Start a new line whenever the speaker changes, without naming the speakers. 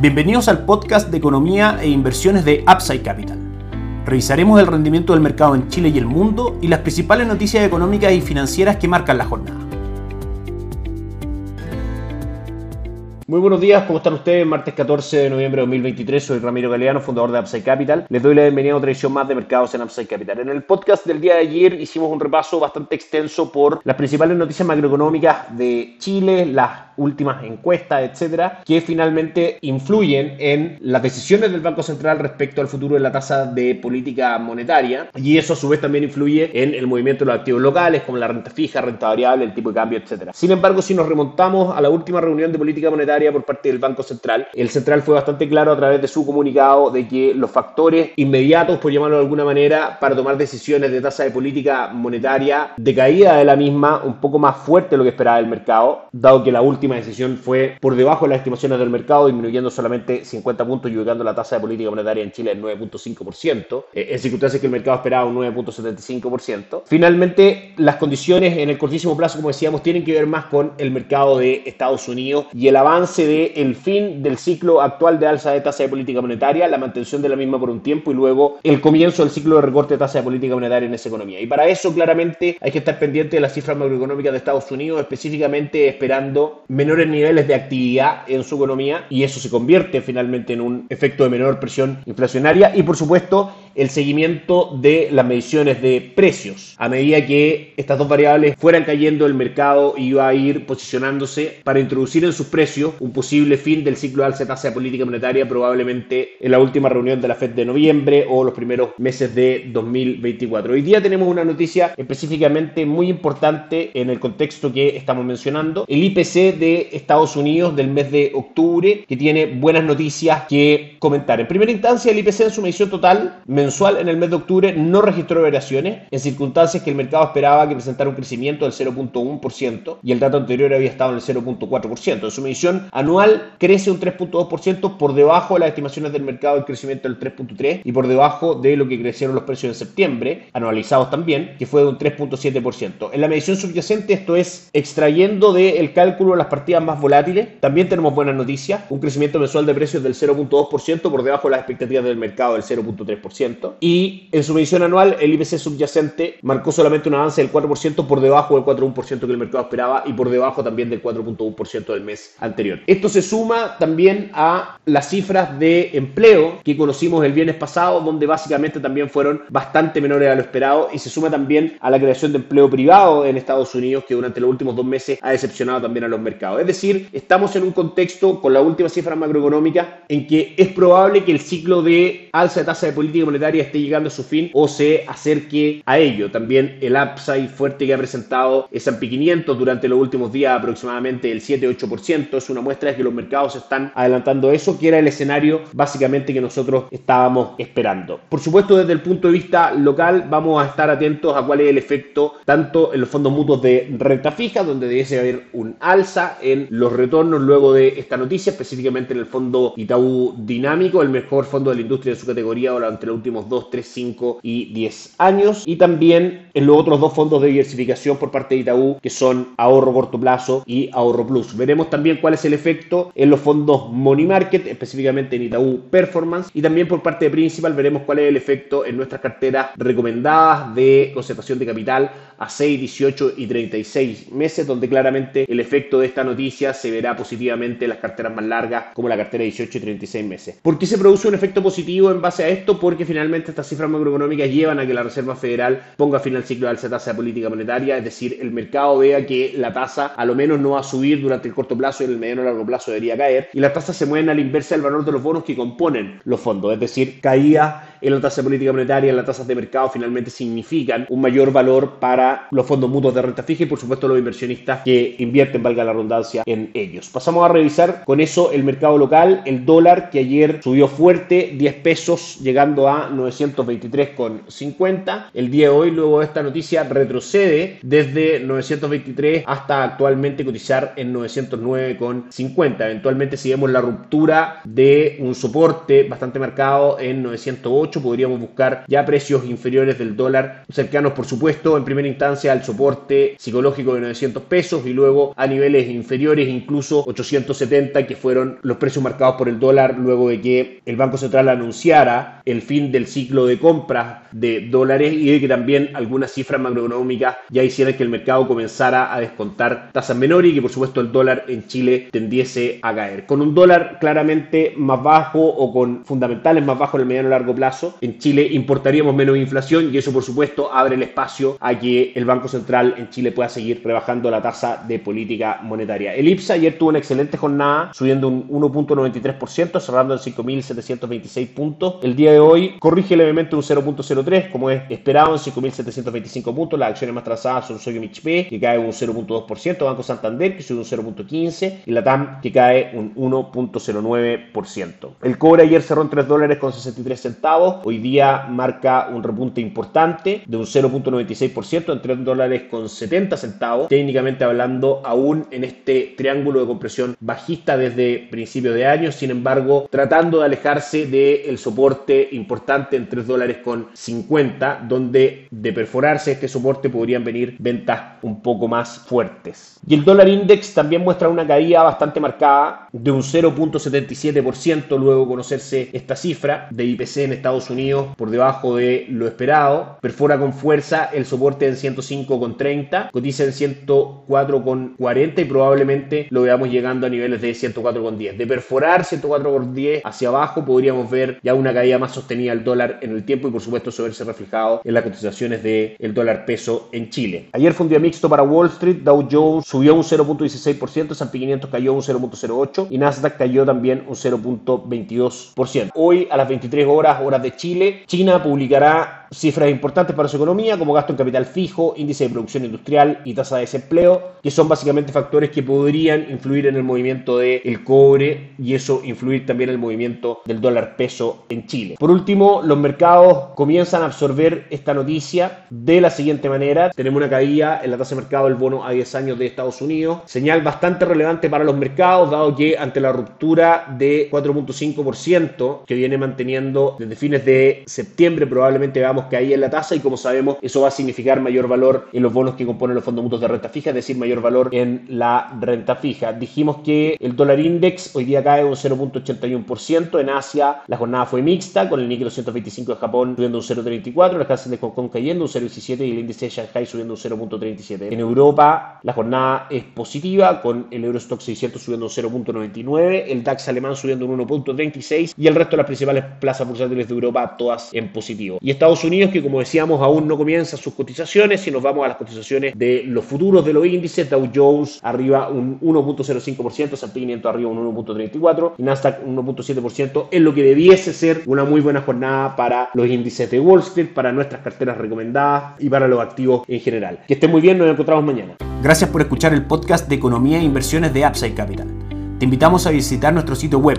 Bienvenidos al podcast de economía e inversiones de Upside Capital. Revisaremos el rendimiento del mercado en Chile y el mundo y las principales noticias económicas y financieras que marcan la jornada. Muy buenos días, ¿cómo están ustedes? Martes 14 de noviembre de 2023, soy Ramiro Galeano, fundador de Upside Capital. Les doy la bienvenida a otra edición más de mercados en Upside Capital. En el podcast del día de ayer hicimos un repaso bastante extenso por las principales noticias macroeconómicas de Chile, las últimas encuestas, etcétera, que finalmente influyen en las decisiones del Banco Central respecto al futuro de la tasa de política monetaria y eso a su vez también influye en el movimiento de los activos locales como la renta fija, renta variable, el tipo de cambio, etcétera. Sin embargo, si nos remontamos a la última reunión de política monetaria por parte del Banco Central, el Central fue bastante claro a través de su comunicado de que los factores inmediatos, por llamarlo de alguna manera, para tomar decisiones de tasa de política monetaria de caída de la misma un poco más fuerte de lo que esperaba el mercado, dado que la última decisión fue por debajo de las estimaciones del mercado, disminuyendo solamente 50 puntos y ubicando la tasa de política monetaria en Chile en 9.5%, eh, en circunstancias que el mercado esperaba un 9.75%. Finalmente, las condiciones en el cortísimo plazo, como decíamos, tienen que ver más con el mercado de Estados Unidos y el avance del el fin del ciclo actual de alza de tasa de política monetaria, la mantención de la misma por un tiempo y luego el comienzo del ciclo de recorte de tasa de política monetaria en esa economía. Y para eso, claramente, hay que estar pendiente de las cifras macroeconómicas de Estados Unidos, específicamente esperando menores niveles de actividad en su economía y eso se convierte finalmente en un efecto de menor presión inflacionaria y por supuesto el seguimiento de las mediciones de precios. A medida que estas dos variables fueran cayendo, el mercado iba a ir posicionándose para introducir en sus precios un posible fin del ciclo de alza tasa de política monetaria, probablemente en la última reunión de la Fed de noviembre o los primeros meses de 2024. Hoy día tenemos una noticia específicamente muy importante en el contexto que estamos mencionando. El IPC de Estados Unidos del mes de octubre, que tiene buenas noticias que comentar. En primera instancia, el IPC en su medición total mensual en el mes de octubre no registró variaciones en circunstancias que el mercado esperaba que presentara un crecimiento del 0.1% y el dato anterior había estado en el 0.4%. En su medición anual crece un 3.2% por debajo de las estimaciones del mercado del crecimiento del 3.3% y por debajo de lo que crecieron los precios en septiembre, anualizados también, que fue de un 3.7%. En la medición subyacente, esto es extrayendo del cálculo las partidas más volátiles, también tenemos buenas noticias, un crecimiento mensual de precios del 0.2% por debajo de las expectativas del mercado del 0.3% y en su medición anual el IPC subyacente marcó solamente un avance del 4% por debajo del 4.1% que el mercado esperaba y por debajo también del 4.1% del mes anterior. Esto se suma también a las cifras de empleo que conocimos el viernes pasado, donde básicamente también fueron bastante menores a lo esperado y se suma también a la creación de empleo privado en Estados Unidos que durante los últimos dos meses ha decepcionado también a los mercados. Es decir, estamos en un contexto con la última cifra macroeconómica en que es probable que el ciclo de alza de tasa de política monetaria esté llegando a su fin o se acerque a ello. También el upside fuerte que ha presentado S&P 500 durante los últimos días, aproximadamente el 7-8%, es una muestra de que los mercados están adelantando eso, que era el escenario básicamente que nosotros estábamos esperando. Por supuesto, desde el punto de vista local, vamos a estar atentos a cuál es el efecto tanto en los fondos mutuos de renta fija, donde debe haber un alza en los retornos luego de esta noticia, específicamente en el fondo Itaú Dinámico, el mejor fondo de la industria de su categoría durante los últimos últimos 2, 3, 5 y 10 años. Y también en los otros dos fondos de diversificación por parte de Itaú, que son ahorro corto plazo y ahorro plus. Veremos también cuál es el efecto en los fondos Money Market, específicamente en Itaú Performance. Y también por parte de Principal veremos cuál es el efecto en nuestras carteras recomendadas de concentración de capital a 6, 18 y 36 meses, donde claramente el efecto de esta noticia se verá positivamente en las carteras más largas, como la cartera de 18 y 36 meses. ¿Por qué se produce un efecto positivo en base a esto? Porque finalmente estas cifras macroeconómicas llevan a que la Reserva Federal ponga fin al ciclo de alza tasa de política monetaria, es decir, el mercado vea que la tasa a lo menos no va a subir durante el corto plazo y en el mediano y largo plazo debería caer, y las tasas se mueven a la inversa del valor de los bonos que componen los fondos, es decir, caída en la tasa de política monetaria, en las tasas de mercado, finalmente significan un mayor valor para los fondos mutuos de renta fija y por supuesto los inversionistas que invierten, valga la redundancia, en ellos. Pasamos a revisar con eso el mercado local, el dólar que ayer subió fuerte, 10 pesos llegando a 923,50. El día de hoy, luego de esta noticia, retrocede desde 923 hasta actualmente cotizar en 909,50. Eventualmente, si vemos la ruptura de un soporte bastante marcado en 908, 908 podríamos buscar ya precios inferiores del dólar, cercanos por supuesto en primera instancia al soporte psicológico de 900 pesos y luego a niveles inferiores incluso 870 que fueron los precios marcados por el dólar luego de que el Banco Central anunciara el fin del ciclo de compras de dólares y de que también algunas cifras macroeconómicas ya hicieran que el mercado comenzara a descontar tasas menores y que por supuesto el dólar en Chile tendiese a caer. Con un dólar claramente más bajo o con fundamentales más bajos en el mediano y largo plazo, en Chile importaríamos menos inflación y eso por supuesto abre el espacio a que el Banco Central en Chile pueda seguir rebajando la tasa de política monetaria. El IPSA ayer tuvo una excelente jornada, subiendo un 1.93%, cerrando en 5.726 puntos. El día de hoy corrige levemente un 0.03, como es esperado, en 5.725 puntos. Las acciones más trazadas son Soyo HP, que cae un 0.2%, Banco Santander, que sube un 0.15%, y la TAM, que cae un 1.09%. El cobre ayer cerró en 3 dólares con 63 centavos, hoy día marca un repunte importante de un 0.96% en 3 dólares con 70 centavos, técnicamente hablando aún en este triángulo de compresión bajista desde principio de año, sin embargo tratando de alejarse del soporte importante en 3 dólares con 50, donde de perforarse este soporte podrían venir ventas un poco más fuertes. Y el dólar index también muestra una caída bastante marcada de un 0.77% luego de conocerse esta cifra de IPC en Estados Unidos por debajo de lo esperado. Perfora con fuerza el soporte en 105,30, cotiza en 104,40 y probablemente lo veamos llegando a niveles de 104,10. De perforar 104,10 hacia abajo podríamos ver ya una caída más sostenida del dólar en el tiempo y por supuesto eso verse reflejado en las cotizaciones del dólar peso en Chile. Ayer fue un día mixto para Wall Street, Dow Jones subió un 0.16%, S&P 500 cayó un 0.08 y Nasdaq cayó también un 0.22%. Hoy a las 23 horas, horas de Chile, China publicará cifras importantes para su economía como gasto en capital fijo, índice de producción industrial y tasa de desempleo, que son básicamente factores que podrían influir en el movimiento del cobre y eso influir también en el movimiento del dólar peso en Chile. Por último, los mercados comienzan a absorber esta noticia de la siguiente manera. Tenemos una caída en la tasa de mercado del bono a 10 años de Estados Unidos, señal bastante relevante para los mercados, dado que ante la ruptura de 4.5% que viene manteniendo desde fines de septiembre, probablemente veamos que hay en la tasa y como sabemos eso va a significar mayor valor en los bonos que componen los fondos mutuos de renta fija, es decir, mayor valor en la renta fija. Dijimos que el dólar index hoy día cae un 0.81%, en Asia la jornada fue mixta, con el Nikkei 225 de Japón subiendo un 0.34, la Hansen de Hong Kong cayendo un 0.17 y el índice de Shanghai subiendo un 0.37. En Europa la jornada es positiva, con el Eurostock 600 subiendo un 0.99, el DAX alemán subiendo un 1.36 y el resto de las principales plazas bursátiles de Europa todas en positivo. Y Estados Unidos Unidos, que como decíamos aún no comienza sus cotizaciones. Si nos vamos a las cotizaciones de los futuros de los índices, Dow Jones arriba un 1.05%, S&P 500 arriba un 1.34% y Nasdaq un 1.7%, es lo que debiese ser una muy buena jornada para los índices de Wall Street, para nuestras carteras recomendadas y para los activos en general. Que estén muy bien, nos encontramos mañana.
Gracias por escuchar el podcast de Economía e Inversiones de Upside Capital. Te invitamos a visitar nuestro sitio web